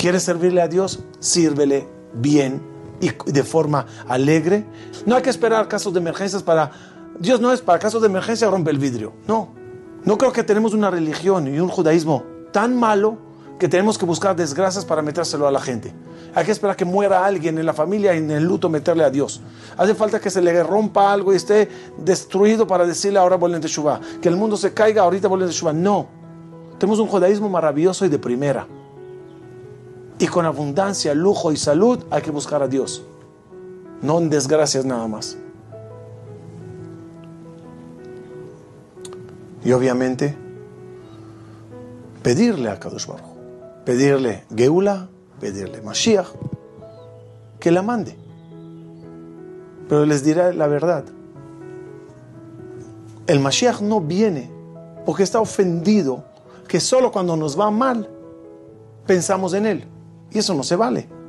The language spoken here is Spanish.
¿Quieres servirle a Dios? Sírvele bien y de forma alegre. No hay que esperar casos de emergencias para... Dios no es para casos de emergencia rompe el vidrio. No. No creo que tenemos una religión y un judaísmo tan malo que tenemos que buscar desgracias para metérselo a la gente. Hay que esperar que muera alguien en la familia y en el luto meterle a Dios. Hace falta que se le rompa algo y esté destruido para decirle ahora vuelven de Shuvah. Que el mundo se caiga, ahorita vuelven de Shuvah. No. Tenemos un judaísmo maravilloso y de primera. Y con abundancia, lujo y salud hay que buscar a Dios. No en desgracias nada más. Y obviamente, pedirle a Kadosh pedirle Geula, pedirle Mashiach, que la mande. Pero les diré la verdad. El Mashiach no viene porque está ofendido que solo cuando nos va mal pensamos en él. Y eso no se vale.